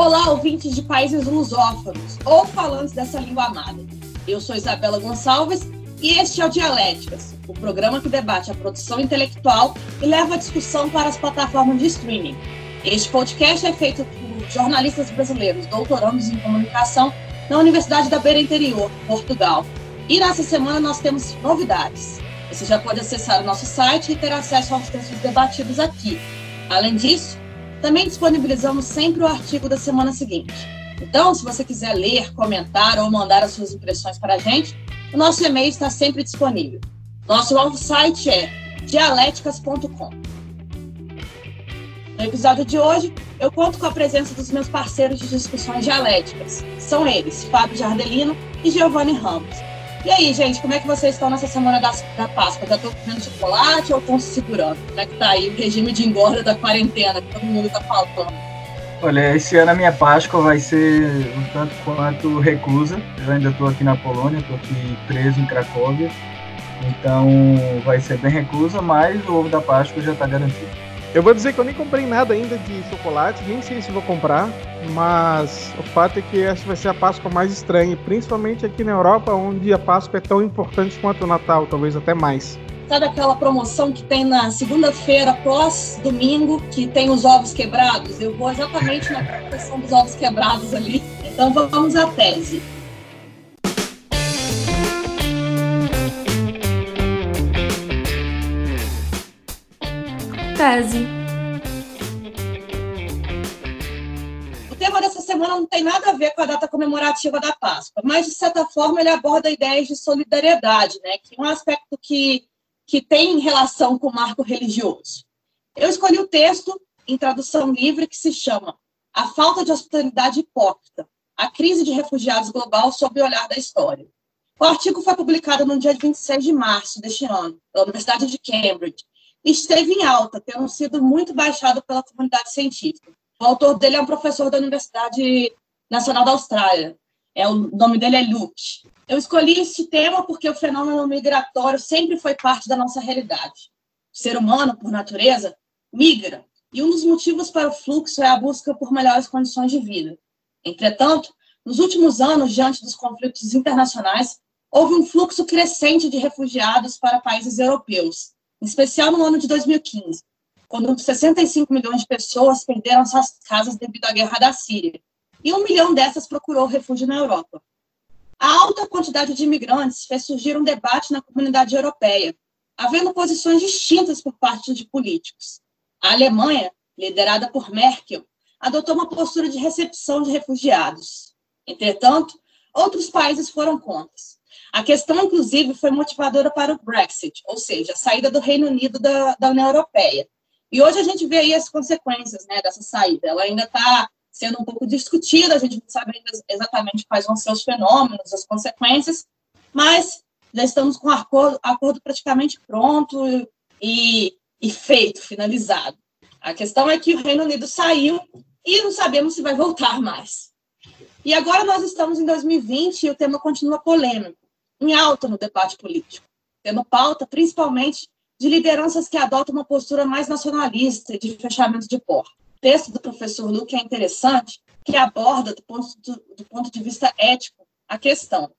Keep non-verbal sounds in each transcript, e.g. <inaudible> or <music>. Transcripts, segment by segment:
Olá, ouvintes de países lusófonos ou falantes dessa língua amada. Eu sou Isabela Gonçalves e este é o Dialéticas, o programa que debate a produção intelectual e leva a discussão para as plataformas de streaming. Este podcast é feito por jornalistas brasileiros doutorandos em comunicação na Universidade da Beira Interior, Portugal. E nessa semana nós temos novidades. Você já pode acessar o nosso site e ter acesso aos textos debatidos aqui. Além disso, também disponibilizamos sempre o artigo da semana seguinte. Então, se você quiser ler, comentar ou mandar as suas impressões para a gente, o nosso e-mail está sempre disponível. Nosso novo site é dialéticas.com. No episódio de hoje, eu conto com a presença dos meus parceiros de discussões dialéticas. São eles, Fábio Jardelino e Giovanni Ramos. E aí, gente, como é que vocês estão nessa semana da, da Páscoa? Já estão comendo chocolate ou estão se segurando? Como é que tá aí o regime de engorda da quarentena que todo mundo está falando? Olha, esse ano a minha Páscoa vai ser um tanto quanto reclusa. Eu ainda estou aqui na Polônia, estou aqui preso em Cracóvia. Então vai ser bem reclusa, mas o ovo da Páscoa já está garantido. Eu vou dizer que eu nem comprei nada ainda de chocolate, nem sei se vou comprar, mas o fato é que essa vai ser a Páscoa mais estranha, principalmente aqui na Europa, onde a Páscoa é tão importante quanto o Natal, talvez até mais. Sabe aquela promoção que tem na segunda-feira, pós domingo, que tem os ovos quebrados? Eu vou exatamente na promoção dos ovos quebrados ali. Então vamos à tese. Tese. O tema dessa semana não tem nada a ver com a data comemorativa da Páscoa, mas, de certa forma, ele aborda ideias de solidariedade, né? que é um aspecto que, que tem relação com o marco religioso. Eu escolhi o texto em tradução livre que se chama A Falta de Hospitalidade Hipócrita, a crise de refugiados global sob o olhar da história. O artigo foi publicado no dia 26 de março deste ano, pela Universidade de Cambridge, esteve em alta, tendo sido muito baixado pela comunidade científica. O autor dele é um professor da Universidade Nacional da Austrália. É, o nome dele é Luke. Eu escolhi esse tema porque o fenômeno migratório sempre foi parte da nossa realidade. O ser humano, por natureza, migra, e um dos motivos para o fluxo é a busca por melhores condições de vida. Entretanto, nos últimos anos, diante dos conflitos internacionais, houve um fluxo crescente de refugiados para países europeus, em especial no ano de 2015, quando 65 milhões de pessoas perderam suas casas devido à guerra da Síria, e um milhão dessas procurou refúgio na Europa. A alta quantidade de imigrantes fez surgir um debate na comunidade europeia, havendo posições distintas por parte de políticos. A Alemanha, liderada por Merkel, adotou uma postura de recepção de refugiados. Entretanto, outros países foram contra. A questão, inclusive, foi motivadora para o Brexit, ou seja, a saída do Reino Unido da, da União Europeia. E hoje a gente vê aí as consequências né, dessa saída. Ela ainda está sendo um pouco discutida, a gente não sabe ainda exatamente quais vão ser os fenômenos, as consequências, mas já estamos com o acordo, acordo praticamente pronto e, e feito, finalizado. A questão é que o Reino Unido saiu e não sabemos se vai voltar mais. E agora nós estamos em 2020 e o tema continua polêmico em alta no debate político, tendo pauta principalmente de lideranças que adotam uma postura mais nacionalista e de fechamento de porta. O texto do professor Luke é interessante, que aborda, do ponto, do, do ponto de vista ético, a questão.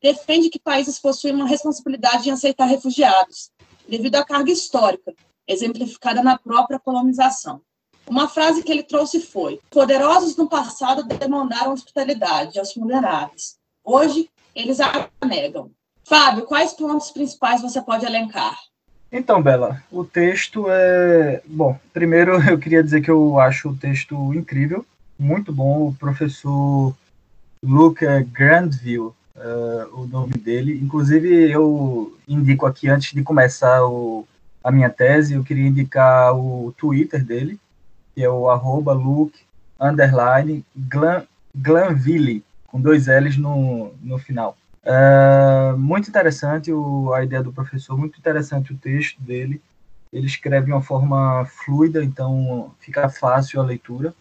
Defende que países possuem uma responsabilidade em aceitar refugiados, devido à carga histórica, exemplificada na própria colonização. Uma frase que ele trouxe foi: Poderosos no passado demandaram hospitalidade aos vulneráveis. Hoje, eles a negam. Fábio, quais pontos principais você pode elencar? Então, Bela, o texto é. Bom, primeiro <laughs> eu queria dizer que eu acho o texto incrível, muito bom. O professor Luke Grandville, uh, o nome dele. Inclusive, eu indico aqui, antes de começar o, a minha tese, eu queria indicar o Twitter dele, que é o arroba Luke underline Glanville com dois L's no, no final. É, muito interessante o, a ideia do professor, muito interessante o texto dele. Ele escreve de uma forma fluida, então fica fácil a leitura,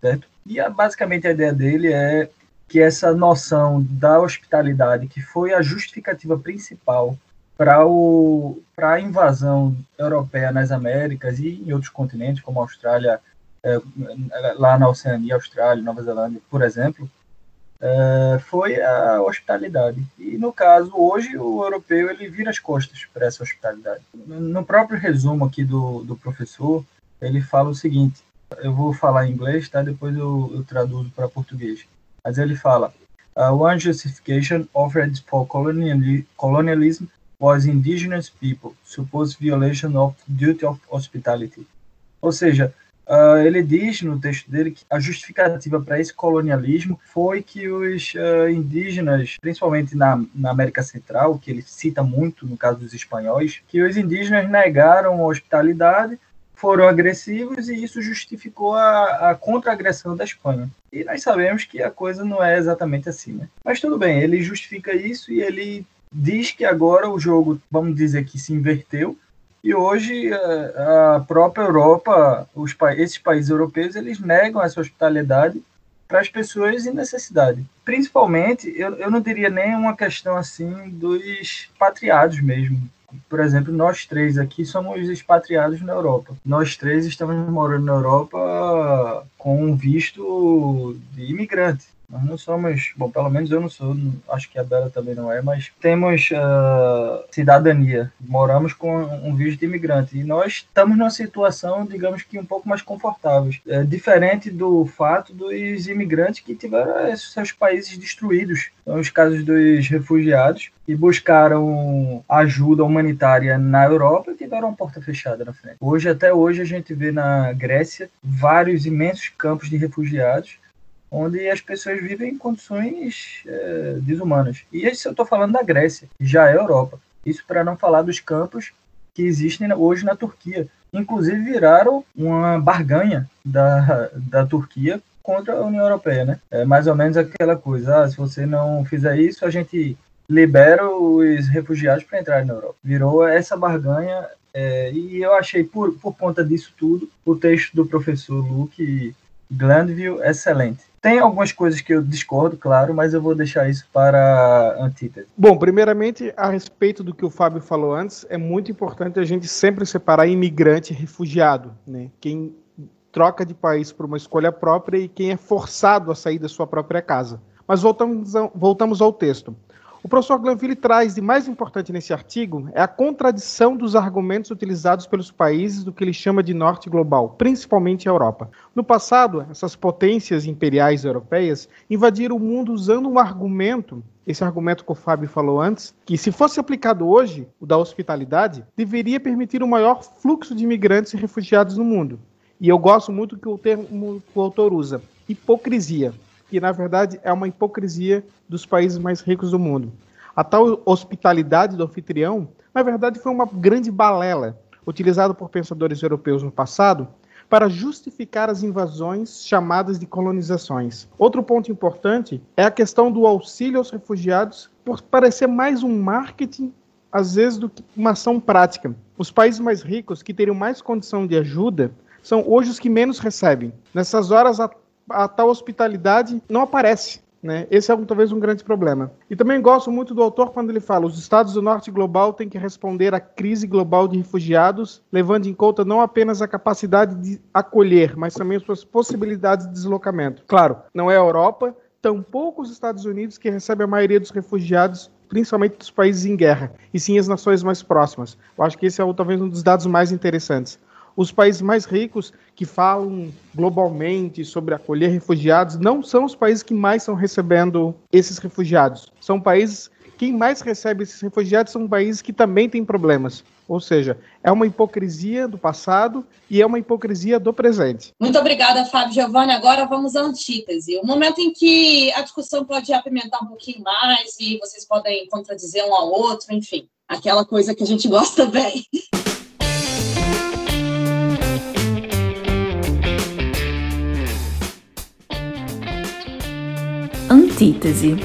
certo? E a, basicamente a ideia dele é que essa noção da hospitalidade, que foi a justificativa principal para a invasão europeia nas Américas e em outros continentes, como a Austrália, é, lá na Oceania, Austrália, Nova Zelândia, por exemplo, é, foi a hospitalidade. E no caso, hoje, o europeu ele vira as costas para essa hospitalidade. No próprio resumo aqui do, do professor, ele fala o seguinte: eu vou falar em inglês, tá? Depois eu, eu traduzo para português. Mas ele fala: One justification offered for colonialism was indigenous people, supposed violation of duty of hospitality. Ou seja, Uh, ele diz no texto dele que a justificativa para esse colonialismo foi que os uh, indígenas, principalmente na, na, América Central, que ele cita muito no caso dos espanhóis, que os indígenas negaram a hospitalidade, foram agressivos e isso justificou a, a contra-agressão da Espanha. E nós sabemos que a coisa não é exatamente assim, né? Mas tudo bem, ele justifica isso e ele diz que agora o jogo, vamos dizer que se inverteu, e hoje a própria Europa, os esses países europeus, eles negam essa hospitalidade para as pessoas em necessidade. Principalmente, eu, eu não diria nem uma questão assim dos patriados mesmo. Por exemplo, nós três aqui somos expatriados na Europa. Nós três estamos morando na Europa com um visto de imigrante. Nós não somos, bom, pelo menos eu não sou, acho que a Bela também não é, mas temos uh, cidadania, moramos com um visto de imigrante e nós estamos numa situação, digamos que um pouco mais confortável, é, diferente do fato dos imigrantes que tiveram seus países destruídos, são os casos dos refugiados que buscaram ajuda humanitária na Europa e tiveram porta fechada na frente. Hoje, até hoje, a gente vê na Grécia vários imensos campos de refugiados onde as pessoas vivem em condições é, desumanas. E isso eu estou falando da Grécia, já é Europa. Isso para não falar dos campos que existem hoje na Turquia. Inclusive viraram uma barganha da, da Turquia contra a União Europeia, né? É mais ou menos aquela coisa, ah, se você não fizer isso, a gente libera os refugiados para entrar na Europa. Virou essa barganha é, e eu achei, por, por conta disso tudo, o texto do professor Luke Glandville excelente. Tem algumas coisas que eu discordo, claro, mas eu vou deixar isso para antítese. Bom, primeiramente, a respeito do que o Fábio falou antes, é muito importante a gente sempre separar imigrante e refugiado. Né? Quem troca de país por uma escolha própria e quem é forçado a sair da sua própria casa. Mas voltamos, voltamos ao texto. O professor Glanville traz de mais importante nesse artigo é a contradição dos argumentos utilizados pelos países do que ele chama de norte global, principalmente a Europa. No passado, essas potências imperiais europeias invadiram o mundo usando um argumento esse argumento que o Fábio falou antes, que se fosse aplicado hoje, o da hospitalidade, deveria permitir um maior fluxo de imigrantes e refugiados no mundo. E eu gosto muito que o termo que o autor usa, hipocrisia que na verdade é uma hipocrisia dos países mais ricos do mundo. A tal hospitalidade do anfitrião, na verdade, foi uma grande balela utilizada por pensadores europeus no passado para justificar as invasões chamadas de colonizações. Outro ponto importante é a questão do auxílio aos refugiados, por parecer mais um marketing, às vezes, do que uma ação prática. Os países mais ricos, que teriam mais condição de ajuda, são hoje os que menos recebem. Nessas horas, a a tal hospitalidade não aparece. Né? Esse é talvez um grande problema. E também gosto muito do autor quando ele fala: os Estados do Norte global têm que responder à crise global de refugiados, levando em conta não apenas a capacidade de acolher, mas também suas possibilidades de deslocamento. Claro, não é a Europa, tampouco os Estados Unidos que recebem a maioria dos refugiados principalmente dos países em guerra, e sim as nações mais próximas. Eu acho que esse é talvez um dos dados mais interessantes. Os países mais ricos que falam globalmente sobre acolher refugiados não são os países que mais estão recebendo esses refugiados. São países quem mais recebe esses refugiados são países que também têm problemas. Ou seja, é uma hipocrisia do passado e é uma hipocrisia do presente. Muito obrigada, Fábio Giovanni. Agora vamos à antítese. O momento em que a discussão pode apimentar um pouquinho mais e vocês podem contradizer um ao outro, enfim, aquela coisa que a gente gosta bem. <laughs> Antítese.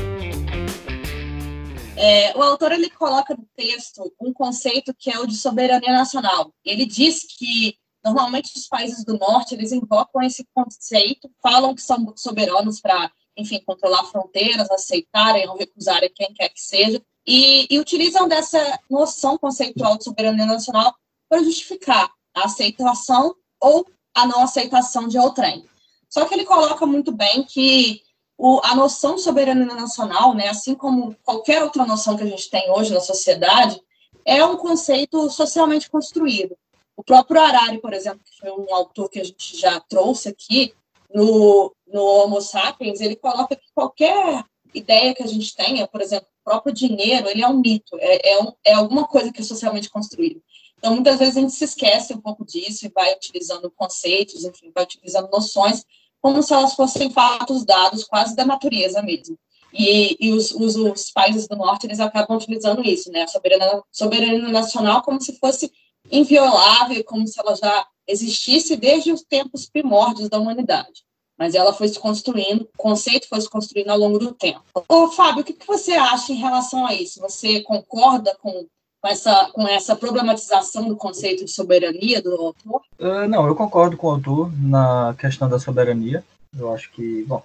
É, o autor ele coloca no texto um conceito que é o de soberania nacional. Ele diz que normalmente os países do norte eles invocam esse conceito, falam que são soberanos para, enfim, controlar fronteiras, aceitarem ou recusarem quem quer que seja, e, e utilizam dessa noção conceitual de soberania nacional para justificar a aceitação ou a não aceitação de outrem. Só que ele coloca muito bem que o, a noção de soberania nacional, né, assim como qualquer outra noção que a gente tem hoje na sociedade, é um conceito socialmente construído. O próprio Harari, por exemplo, que foi um autor que a gente já trouxe aqui, no, no Homo sapiens, ele coloca que qualquer ideia que a gente tenha, por exemplo, o próprio dinheiro, ele é um mito, é, é, um, é alguma coisa que é socialmente construída. Então, muitas vezes a gente se esquece um pouco disso e vai utilizando conceitos, enfim, vai utilizando noções como se elas fossem fatos dados quase da natureza mesmo. E, e os, os, os, países do norte, eles acabam utilizando isso, né? A soberania, soberania nacional como se fosse inviolável, como se ela já existisse desde os tempos primórdios da humanidade. Mas ela foi se construindo, o conceito foi se construindo ao longo do tempo. Ô, Fábio, o que você acha em relação a isso? Você concorda com com essa, com essa problematização do conceito de soberania do autor? Uh, não, eu concordo com o autor na questão da soberania. Eu acho que, bom,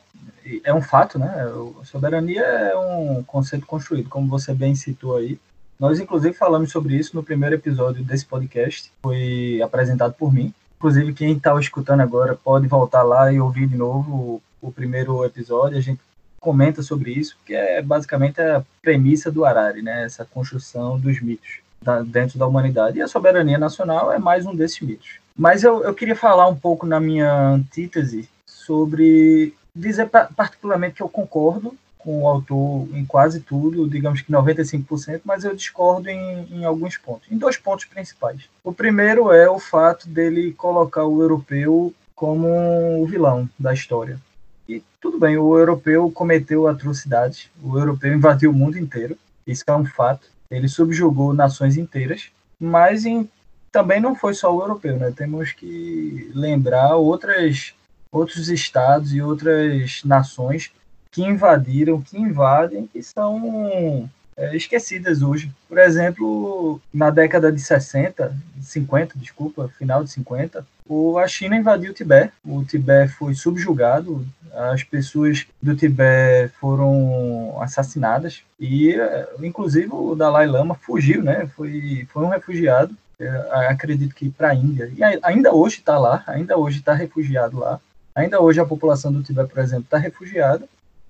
é um fato, né? A soberania é um conceito construído, como você bem citou aí. Nós, inclusive, falamos sobre isso no primeiro episódio desse podcast, foi apresentado por mim. Inclusive, quem está escutando agora pode voltar lá e ouvir de novo o, o primeiro episódio. A gente comenta sobre isso, que é basicamente a premissa do Harari, né? Essa construção dos mitos da, dentro da humanidade. E a soberania nacional é mais um desses mitos. Mas eu, eu queria falar um pouco na minha antítese sobre dizer particularmente que eu concordo com o autor em quase tudo, digamos que 95%, mas eu discordo em, em, alguns pontos, em dois pontos principais. O primeiro é o fato dele colocar o europeu como o vilão da história. E tudo bem, o europeu cometeu atrocidades, o europeu invadiu o mundo inteiro, isso é um fato. Ele subjugou nações inteiras, mas em, também não foi só o europeu, né? Temos que lembrar outras, outros estados e outras nações que invadiram, que invadem, que são é, esquecidas hoje. Por exemplo, na década de 60, 50, desculpa, final de 50, o, a China invadiu o Tibete. O Tibete foi subjugado, as pessoas do Tibete foram assassinadas e, é, inclusive, o Dalai Lama fugiu, né? Foi, foi um refugiado. É, acredito que para a Índia. E ainda hoje está lá, ainda hoje está refugiado lá. Ainda hoje a população do Tibete, por exemplo, está refugiada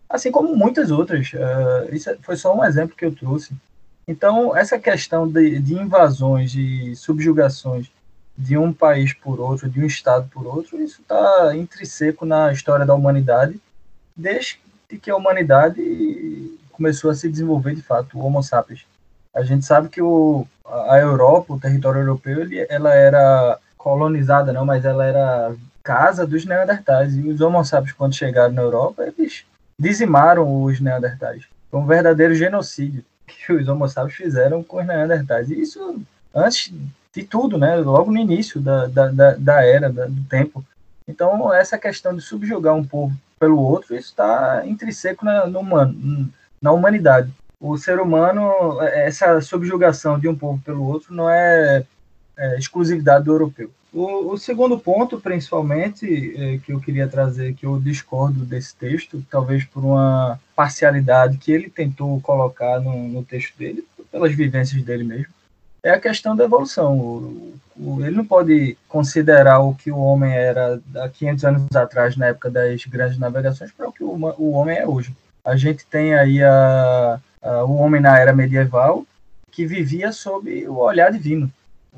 assim como muitas outras. Uh, isso foi só um exemplo que eu trouxe. Então, essa questão de, de invasões e subjugações de um país por outro, de um estado por outro, isso está intrínseco na história da humanidade, desde que a humanidade começou a se desenvolver de fato, o Homo sapiens. A gente sabe que o, a Europa, o território europeu, ele, ela era colonizada, não, mas ela era casa dos neandertais. E os Homo sapiens, quando chegaram na Europa, eles dizimaram os neandertais. Foi um verdadeiro genocídio que os homo sapiens fizeram com os neandertais. E isso antes de tudo, né? logo no início da, da, da era, do tempo. Então, essa questão de subjugar um povo pelo outro, isso está intrínseco na, no humano, na humanidade. O ser humano, essa subjugação de um povo pelo outro, não é, é exclusividade do europeu. O, o, segundo ponto, principalmente, é, que eu queria trazer, que eu discordo desse texto, talvez por uma parcialidade que ele tentou colocar no, no texto dele, pelas vivências dele mesmo, é a questão da evolução. O, o, ele não pode considerar o que o homem era há 500 anos atrás, na época das grandes navegações, para o que o, o homem é hoje. A gente tem aí a, a, o homem na era medieval, que vivia sob o olhar divino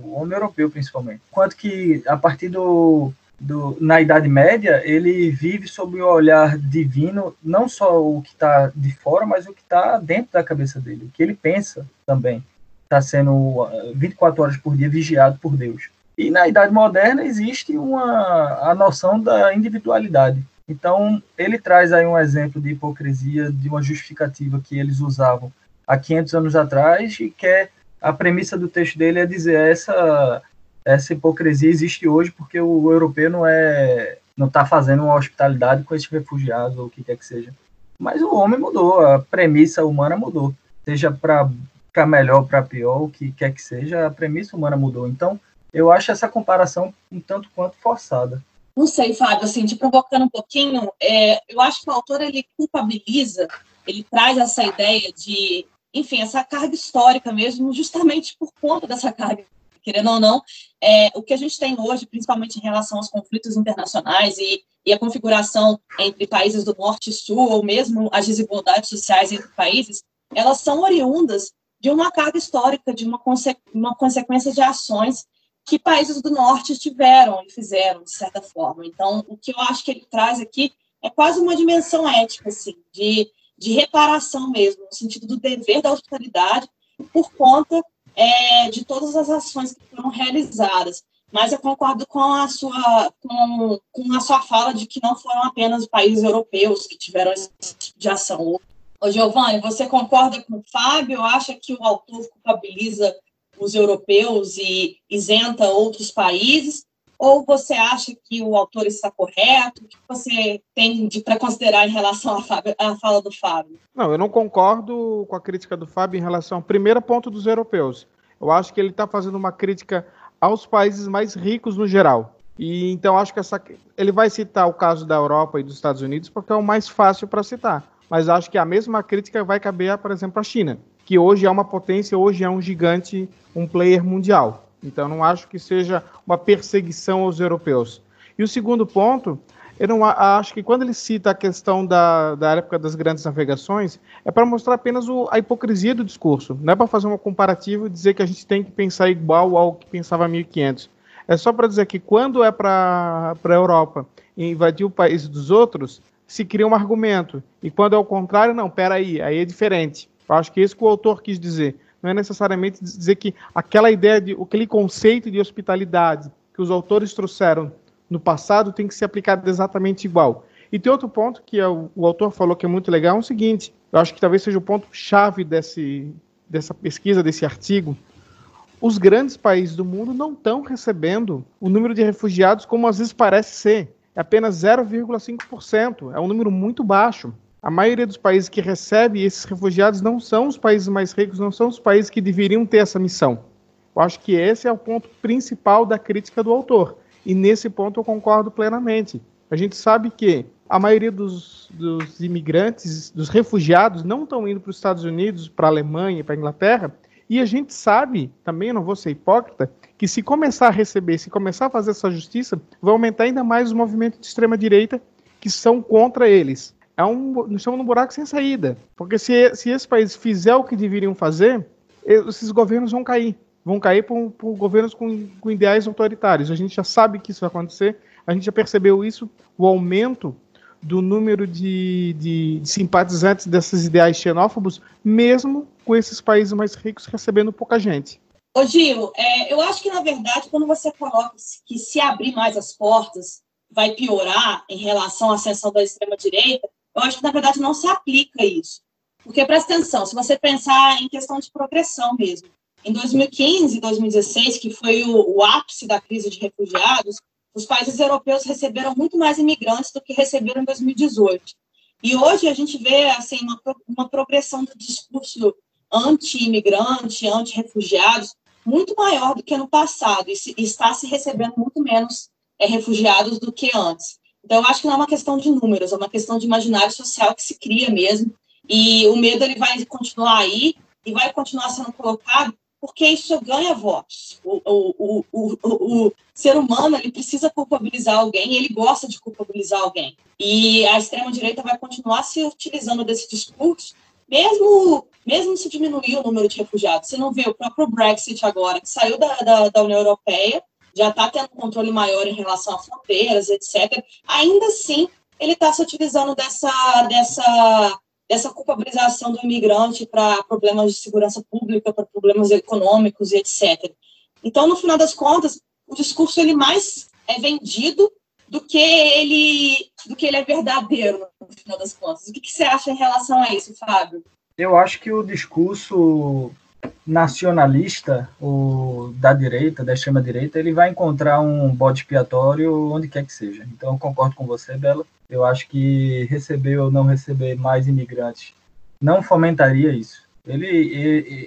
o homem europeu principalmente. Quanto que a partir do, do na Idade Média ele vive sob o olhar divino, não só o que está de fora, mas o que está dentro da cabeça dele, o que ele pensa também está sendo 24 horas por dia vigiado por Deus. E na Idade Moderna existe uma a noção da individualidade. Então, ele traz aí um exemplo de hipocrisia, de uma justificativa que eles usavam há 500 anos atrás e quer a premissa do texto dele é dizer essa essa hipocrisia existe hoje porque o europeu não é não está fazendo uma hospitalidade com esses refugiados ou o que quer que seja. Mas o homem mudou, a premissa humana mudou, seja para melhor, para pior, o que quer que seja, a premissa humana mudou. Então, eu acho essa comparação um tanto quanto forçada. Não sei, Fábio, assim, te provocando um pouquinho, é, eu acho que o autor ele culpabiliza, ele traz essa ideia de enfim, essa carga histórica mesmo, justamente por conta dessa carga querendo ou não, é, o que a gente tem hoje, principalmente em relação aos conflitos internacionais e, e a configuração entre países do norte e sul, ou mesmo as desigualdades sociais entre países, elas são oriundas de uma carga histórica, de uma, conse uma consequência de ações que países do norte tiveram e fizeram, de certa forma. Então, o que eu acho que ele traz aqui é quase uma dimensão ética, assim, de, de reparação mesmo, no sentido do dever da hospitalidade por conta é, de todas as ações que foram realizadas. Mas eu concordo com a sua com, com a sua fala de que não foram apenas países europeus que tiveram esse tipo de ação. Ô, Giovanni, você concorda com o Fábio? Acha que o autor culpabiliza os europeus e isenta outros países? Ou você acha que o autor está correto? O que você tem para considerar em relação à, Fábio, à, fala do Fábio? Não, eu não concordo com a crítica do Fábio em relação ao primeiro ponto dos europeus. Eu acho que ele está fazendo uma crítica aos países mais ricos no geral. E então acho que essa, ele vai citar o caso da Europa e dos Estados Unidos porque é o mais fácil para citar. Mas acho que a mesma crítica vai caber, por exemplo, à China, que hoje é uma potência, hoje é um gigante, um player mundial. Então, não acho que seja uma perseguição aos europeus. E o segundo ponto, eu não acho que quando ele cita a questão da, da época das grandes navegações, é para mostrar apenas o, a hipocrisia do discurso. Não é para fazer um comparativo e dizer que a gente tem que pensar igual ao que pensava 1500. É só para dizer que quando é para a Europa invadir o país dos outros, se cria um argumento. E quando é o contrário, não, peraí, aí é diferente. Eu acho que é isso que o autor quis dizer não é necessariamente dizer que aquela ideia de aquele conceito de hospitalidade que os autores trouxeram no passado tem que ser aplicado exatamente igual. E tem outro ponto que é o, o autor falou que é muito legal, é o seguinte, eu acho que talvez seja o ponto chave desse, dessa pesquisa, desse artigo. Os grandes países do mundo não estão recebendo o número de refugiados como às vezes parece ser. É apenas 0,5%. É um número muito baixo a maioria dos países que recebe esses refugiados não são os países mais ricos, não são os países que deveriam ter essa missão. Eu acho que esse é o ponto principal da crítica do autor. E nesse ponto eu concordo plenamente. A gente sabe que a maioria dos, dos imigrantes, dos refugiados, não estão indo para os Estados Unidos, para a Alemanha, para a Inglaterra. E a gente sabe, também não vou ser hipócrita, que se começar a receber, se começar a fazer essa justiça, vai aumentar ainda mais os movimentos de extrema-direita que são contra eles é um, nos chamam de um buraco sem saída. Porque se, se esse país fizer o que deveriam fazer, esses governos vão cair. Vão cair por, por governos com, com, ideais autoritários. A gente já sabe que isso vai acontecer, a gente já percebeu isso, o aumento do número de, de, de simpatizantes desses ideais xenófobos, mesmo com esses países mais ricos recebendo pouca gente. Ô Gil, é, eu acho que, na verdade, quando você coloca que se abrir mais as portas vai piorar em relação à ascensão da extrema-direita, eu acho que, na verdade, não se aplica isso. Porque, presta atenção, se você pensar em questão de progressão mesmo, em 2015 e 2016, que foi o, o, ápice da crise de refugiados, os países europeus receberam muito mais imigrantes do que receberam em 2018. E hoje a gente vê assim uma, uma progressão do discurso anti-imigrante, anti-refugiados, muito maior do que no passado, e, se, e está se recebendo muito menos é, refugiados do que antes. Então, eu acho que não é uma questão de números, é uma questão de imaginário social que se cria mesmo. E o medo ele vai continuar aí e vai continuar sendo colocado porque isso ganha votos. O, o, o, o, o ser humano ele precisa culpabilizar alguém, ele gosta de culpabilizar alguém. E a extrema-direita vai continuar se utilizando desse discurso, mesmo, mesmo se diminuir o número de refugiados. Você não vê o próprio Brexit agora, que saiu da, da, da União Europeia, já está tendo controle maior em relação a fronteiras, etc. Ainda assim, ele está se utilizando dessa, dessa, dessa culpabilização do imigrante para problemas de segurança pública, para problemas econômicos e etc. Então, no final das contas, o discurso ele mais é vendido do que ele do que ele é verdadeiro no final das contas. O que, que você acha em relação a isso, Fábio? Eu acho que o discurso nacionalista ou da direita, da extrema direita, ele vai encontrar um bode expiatório onde quer que seja. Então eu concordo com você, Bela. Eu acho que receber ou não receber mais imigrantes não fomentaria isso. Ele,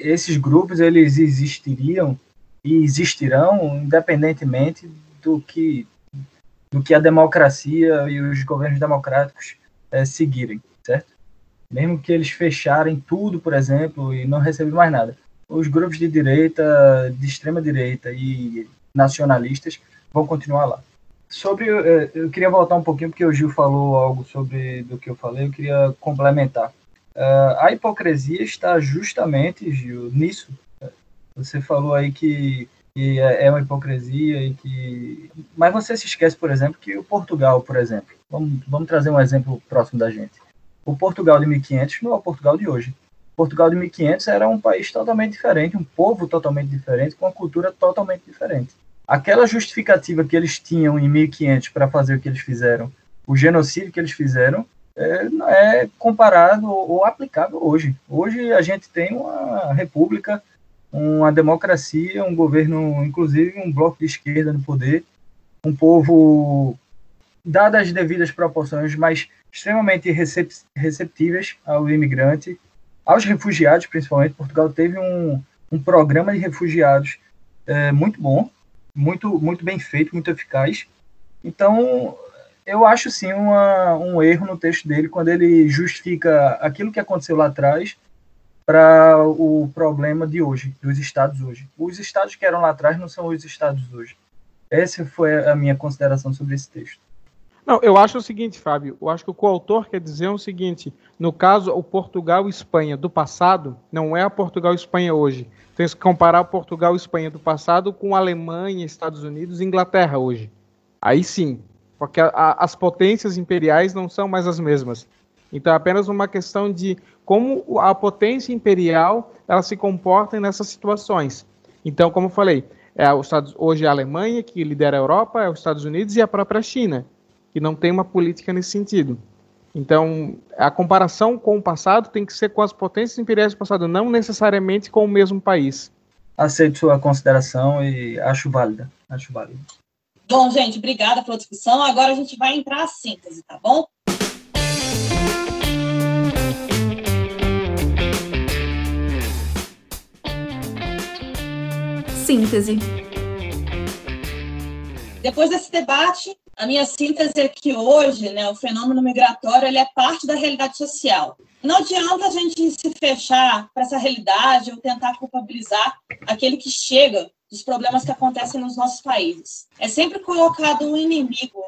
esses grupos eles existiriam e existirão independentemente do que do que a democracia e os governos democráticos é, seguirem, certo? Mesmo que eles fecharem tudo, por exemplo, e não receberem mais nada os grupos de direita, de extrema direita e nacionalistas vão continuar lá. Sobre, eh, eu queria voltar um pouquinho porque o Gil falou algo sobre do que eu falei, eu queria complementar. Uh, a hipocrisia está justamente, Gil, nisso. Você falou aí que, que é, é uma hipocrisia e que. Mas você se esquece, por exemplo, que o Portugal, por exemplo, vamos, vamos trazer um exemplo próximo da gente. O Portugal de 1500 não é o Portugal de hoje. Portugal de 1500 era um país totalmente diferente, um povo totalmente diferente, com uma cultura totalmente diferente. Aquela justificativa que eles tinham em 1500 para fazer o que eles fizeram, o genocídio que eles fizeram, é, é comparado ou aplicável hoje. Hoje a gente tem uma república, uma democracia, um governo, inclusive um bloco de esquerda no poder, um povo, dadas as devidas proporções, mas extremamente receptíveis ao imigrante, aos refugiados, principalmente. Portugal teve um, um programa de refugiados é, muito bom, muito, muito bem feito, muito eficaz. Então, eu acho sim uma, um erro no texto dele quando ele justifica aquilo que aconteceu lá atrás para o problema de hoje, dos estados hoje. Os estados que eram lá atrás não são os estados hoje. Essa foi a minha consideração sobre esse texto. Não, eu acho o seguinte, Fábio. Eu acho que o coautor quer dizer o seguinte: no caso, o Portugal e Espanha do passado não é a Portugal e Espanha hoje. Tem que comparar o Portugal e Espanha do passado com a Alemanha, Estados Unidos e Inglaterra hoje. Aí sim, porque a, a, as potências imperiais não são mais as mesmas. Então é apenas uma questão de como a potência imperial ela se comporta nessas situações. Então, como eu falei, é Estados, hoje é a Alemanha que lidera a Europa, é os Estados Unidos e a própria China que não tem uma política nesse sentido. Então, a comparação com o passado tem que ser com as potências imperiais do passado, não necessariamente com o mesmo país. Aceito sua consideração e acho válida. Acho válida. Bom, gente, obrigada pela discussão. Agora a gente vai entrar à síntese, tá bom? Síntese. Depois desse debate, a minha síntese é que hoje, né, o fenômeno migratório ele é parte da realidade social. Não adianta a gente se fechar para essa realidade ou tentar culpabilizar aquele que chega dos problemas que acontecem nos nossos países. É sempre colocado um inimigo.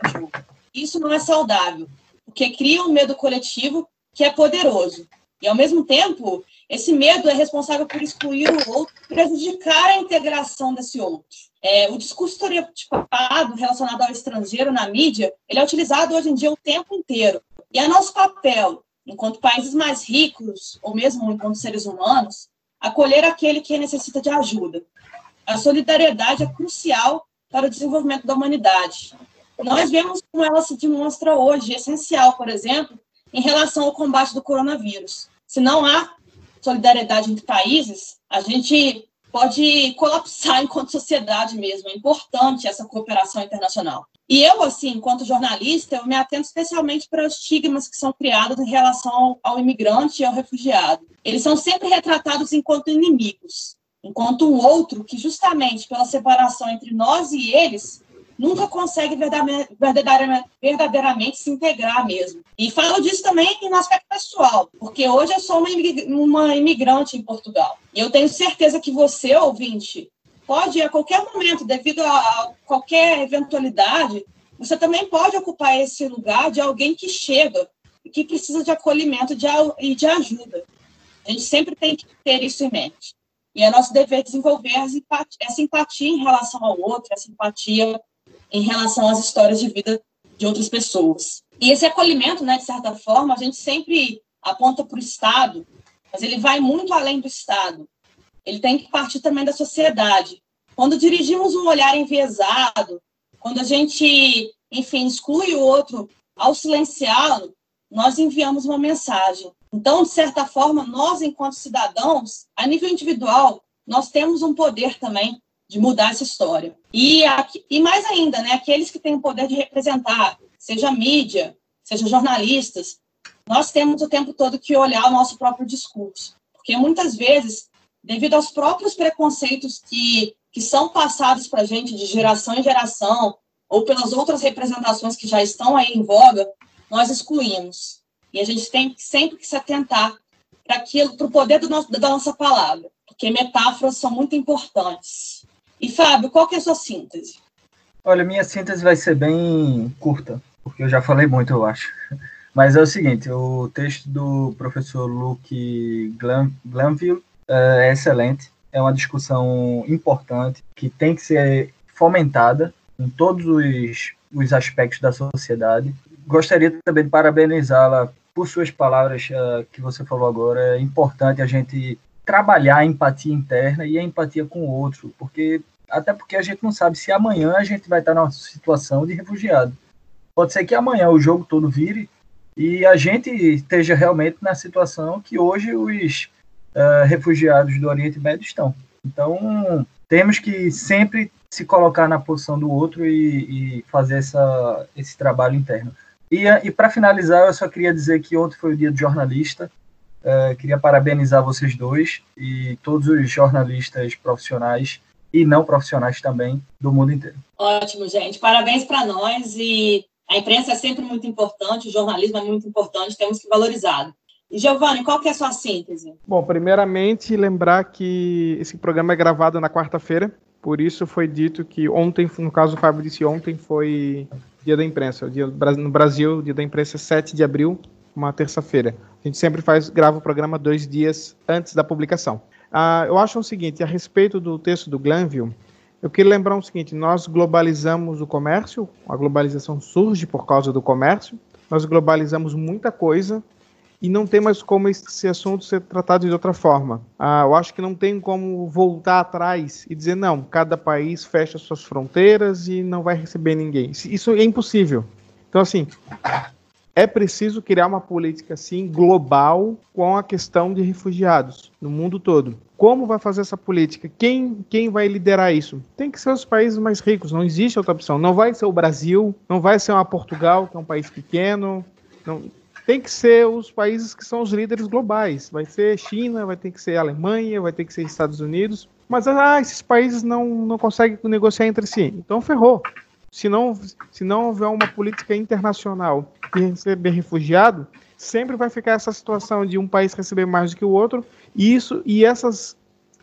Isso não é saudável, porque cria um medo coletivo que é poderoso. E, ao mesmo tempo, esse medo é responsável por excluir o outro, prejudicar a integração desse outro. É, o discurso estereotipado relacionado ao estrangeiro na mídia, ele é utilizado hoje em dia o tempo inteiro. E é nosso papel, enquanto países mais ricos, ou mesmo enquanto seres humanos, acolher aquele que necessita de ajuda. A solidariedade é crucial para o desenvolvimento da humanidade. Nós vemos como ela se demonstra hoje, essencial, por exemplo, em relação ao combate do coronavírus. Se não há solidariedade entre países, a gente pode colapsar enquanto sociedade mesmo. É importante essa cooperação internacional. E eu, assim, enquanto jornalista, eu me atento especialmente para os estigmas que são criados em relação ao, imigrante e ao refugiado. Eles são sempre retratados enquanto inimigos, enquanto um outro que, justamente pela separação entre nós e eles, nunca consegue verdadeiramente, verdadeiramente, se integrar mesmo. E falo disso também no aspecto pessoal, porque hoje eu sou uma imigrante em Portugal. E eu tenho certeza que você, ouvinte, pode, a qualquer momento, devido a qualquer eventualidade, você também pode ocupar esse lugar de alguém que chega e que precisa de acolhimento e de ajuda. A gente sempre tem que ter isso em mente. E é nosso dever desenvolver essa empatia em relação ao outro, essa empatia em relação às histórias de vida de outras pessoas. E esse acolhimento, né, de certa forma, a gente sempre aponta para o Estado, mas ele vai muito além do Estado. Ele tem que partir também da sociedade. Quando dirigimos um olhar enviesado, quando a gente, enfim, exclui o outro ao silenciá-lo, nós enviamos uma mensagem. Então, de certa forma, nós, enquanto cidadãos, a nível individual, nós temos um poder também de mudar essa história. E, aqui, e mais ainda, né, aqueles que têm o poder de representar, seja mídia, seja jornalistas, nós temos o tempo todo que olhar o nosso próprio discurso. Porque muitas vezes, devido aos próprios preconceitos que, que são passados para a gente de geração em geração, ou pelas outras representações que já estão aí em voga, nós excluímos. E a gente tem sempre que se atentar para aquilo, para o poder do nosso, da nossa palavra. porque metáforas são muito importantes. E, Fábio, qual que é a sua síntese? Olha, minha síntese vai ser bem curta, porque eu já falei muito, eu acho. <laughs> Mas é o seguinte, o texto do professor Luke Glanville é excelente, é uma discussão importante que tem que ser fomentada em todos os, os aspectos da sociedade. Gostaria também de parabenizá-la por suas palavras uh, que você falou agora. É importante a gente trabalhar a empatia interna e a empatia com o outro, porque até porque a gente não sabe se amanhã a gente vai estar numa situação de refugiado. Pode ser que amanhã o jogo todo vire e a gente esteja realmente na situação que hoje os uh, refugiados do Oriente Médio estão. Então, temos que sempre se colocar na posição do outro e, e fazer essa, esse trabalho interno. E, e para finalizar, eu só queria dizer que ontem foi o dia do jornalista. Uh, queria parabenizar vocês dois e todos os jornalistas profissionais e não profissionais também do mundo inteiro. Ótimo, gente. Parabéns para nós e a imprensa é sempre muito importante, o jornalismo é muito importante, temos que valorizá-lo. E Giovanni, qual que é a sua síntese? Bom, primeiramente lembrar que esse programa é gravado na quarta-feira, por isso foi dito que ontem, no caso o Fábio disse ontem, foi dia da imprensa. Dia, no Brasil, dia da imprensa é 7 de abril, uma terça-feira. A gente sempre faz, grava o programa dois dias antes da publicação. Ah, eu acho o seguinte, a respeito do texto do Glanville, eu queria lembrar o seguinte, nós globalizamos o comércio, a globalização surge por causa do comércio, nós globalizamos muita coisa, e não tem mais como esse assunto ser tratado de outra forma. Ah, eu acho que não tem como voltar atrás e dizer, não, cada país fecha suas fronteiras e não vai receber ninguém. Isso é impossível. Então, assim, é preciso criar uma política, assim, global com a questão de refugiados no mundo todo. Como vai fazer essa política? Quem, quem vai liderar isso? Tem que ser os países mais ricos, não existe outra opção. Não vai ser o Brasil, não vai ser uma Portugal, que é um país pequeno, não, tem que ser os países que são os líderes globais. Vai ser China, vai ter que ser Alemanha, vai ter que ser Estados Unidos. Mas ah, esses países não, não conseguem negociar entre si. Então ferrou. Se não, se não houver uma política internacional de receber refugiado, sempre vai ficar essa situação de um país receber mais do que o outro. E isso e essas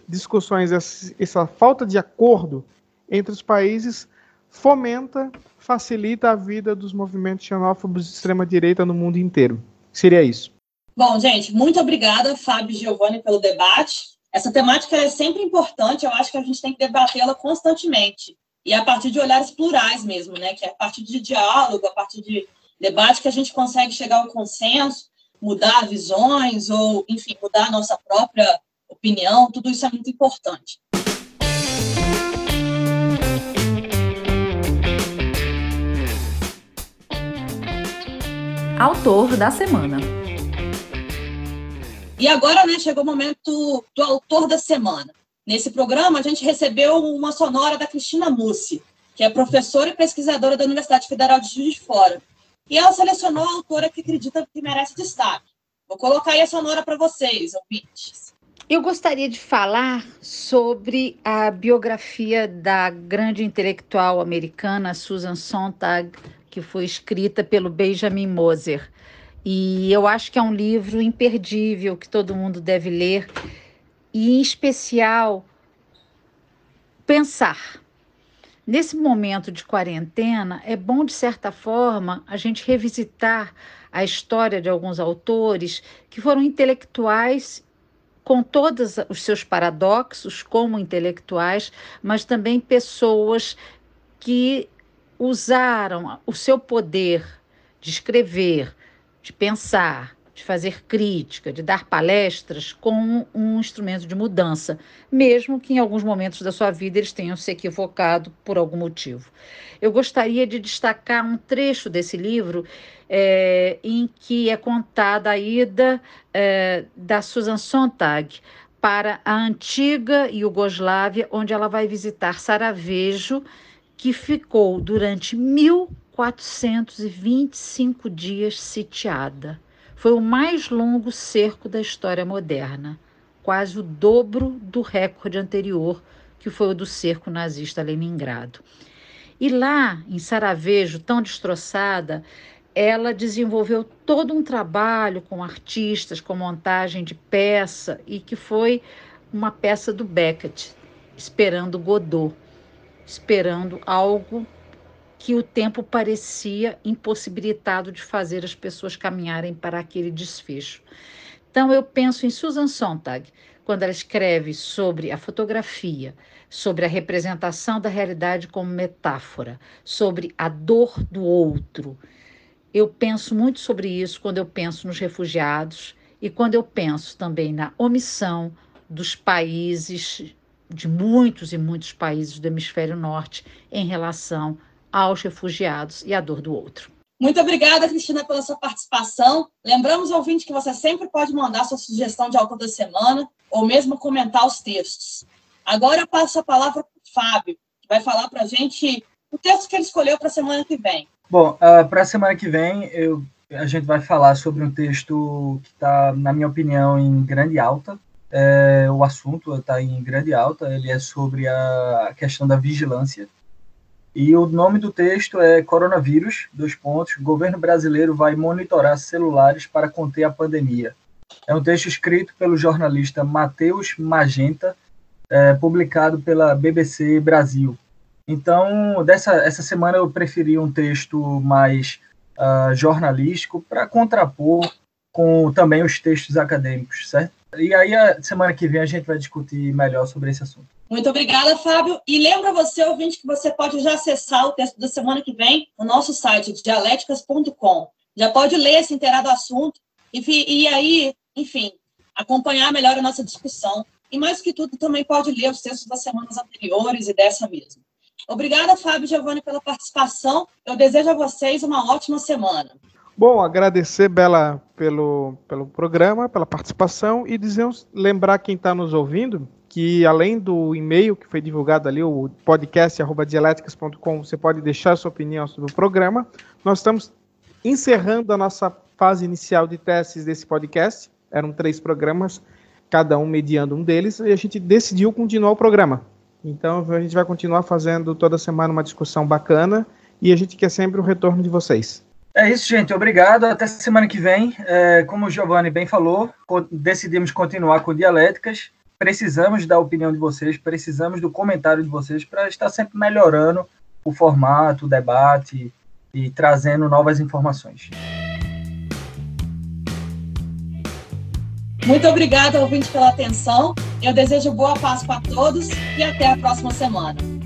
discussões, essa, essa falta de acordo entre os países fomenta facilita a vida dos movimentos xenófobos de extrema-direita no mundo inteiro. Seria isso. Bom, gente, muito obrigada, Fábio e Giovanni, pelo debate. Essa temática é sempre importante, eu acho que a gente tem que debatê-la constantemente. E a partir de olhares plurais mesmo, né? Que é a partir de diálogo, a partir de debate que a gente consegue chegar ao consenso, mudar visões ou, enfim, mudar a nossa própria opinião, tudo isso é muito importante. autor da semana. E agora, né, chegou o momento do autor da semana. Nesse programa, a gente recebeu uma sonora da Cristina Mussi, que é professora e pesquisadora da Universidade Federal de Juiz de Fora. E ela selecionou a autora que acredita que merece destaque. Vou colocar aí a sonora para vocês, ouvintes. Eu gostaria de falar sobre a biografia da grande intelectual americana Susan Sontag, que foi escrita pelo Benjamin Moser. E eu acho que é um livro imperdível que todo mundo deve ler, e em especial pensar. Nesse momento de quarentena, é bom, de certa forma, a gente revisitar a história de alguns autores que foram intelectuais com todos os seus paradoxos como intelectuais, mas também pessoas que usaram o seu poder de escrever, de pensar, de fazer crítica, de dar palestras como um instrumento de mudança, mesmo que em alguns momentos da sua vida eles tenham se equivocado por algum motivo. Eu gostaria de destacar um trecho desse livro é, em que é contada a ida é, da Susan Sontag para a antiga Iugoslávia, onde ela vai visitar Sarajevo que ficou durante 1425 dias sitiada. Foi o mais longo cerco da história moderna, quase o dobro do recorde anterior, que foi o do cerco nazista Leningrado. E lá, em Sarajevo, tão destroçada, ela desenvolveu todo um trabalho com artistas, com montagem de peça, e que foi uma peça do Beckett, esperando Godot, esperando algo que o tempo parecia impossibilitado de fazer as pessoas caminharem para aquele desfecho. Então eu penso em Susan Sontag, quando ela escreve sobre a fotografia, sobre a representação da realidade como metáfora, sobre a dor do outro. Eu penso muito sobre isso quando eu penso nos refugiados e quando eu penso também na omissão dos países, de muitos e muitos países do hemisfério norte, em relação aos refugiados e à dor do outro. Muito obrigada, Cristina, pela sua participação. Lembramos, ouvinte, que você sempre pode mandar sua sugestão de autor da semana ou mesmo comentar os textos. Agora eu passo a palavra para o Fábio, que vai falar para a gente o texto que ele escolheu para a semana que vem. Bom, uh, para a semana que vem, eu, a gente vai falar sobre um texto que está, na minha opinião, em grande alta. É, o assunto está em grande alta, ele é sobre a questão da vigilância e o nome do texto é Coronavírus, dois pontos, governo brasileiro vai monitorar celulares para conter a pandemia. É um texto escrito pelo jornalista Matheus Magenta, é, publicado pela BBC Brasil. Então, dessa essa semana eu preferi um texto mais uh, jornalístico para contrapor com também os textos acadêmicos, certo? E aí, a semana que vem, a gente vai discutir melhor sobre esse assunto. Muito obrigada, Fábio. E lembra você, ouvinte, que você pode já acessar o texto da semana que vem no nosso site, dialéticas.com. Já pode ler, se inteirar do assunto e, e aí, enfim, acompanhar melhor a nossa discussão. E mais que tudo, também pode ler os textos das semanas anteriores e dessa mesma. Obrigada, Fábio e Giovanni, pela participação. Eu desejo a vocês uma ótima semana. Bom, agradecer, Bela, pelo, pelo programa, pela participação e dizer, lembrar quem está nos ouvindo que além do e-mail que foi divulgado ali, o podcast.dialéticas.com, você pode deixar sua opinião sobre o programa. Nós estamos encerrando a nossa fase inicial de testes desse podcast. Eram três programas, cada um mediando um deles, e a gente decidiu continuar o programa. Então a gente vai continuar fazendo toda semana uma discussão bacana e a gente quer sempre o retorno de vocês. É isso, gente. Obrigado. Até semana que vem. É, como o Giovanni bem falou, decidimos continuar com dialéticas precisamos da opinião de vocês, precisamos do comentário de vocês para estar sempre melhorando o formato, o debate e trazendo novas informações. Muito obrigada, ouvinte, pela atenção. Eu desejo boa Páscoa a todos e até a próxima semana.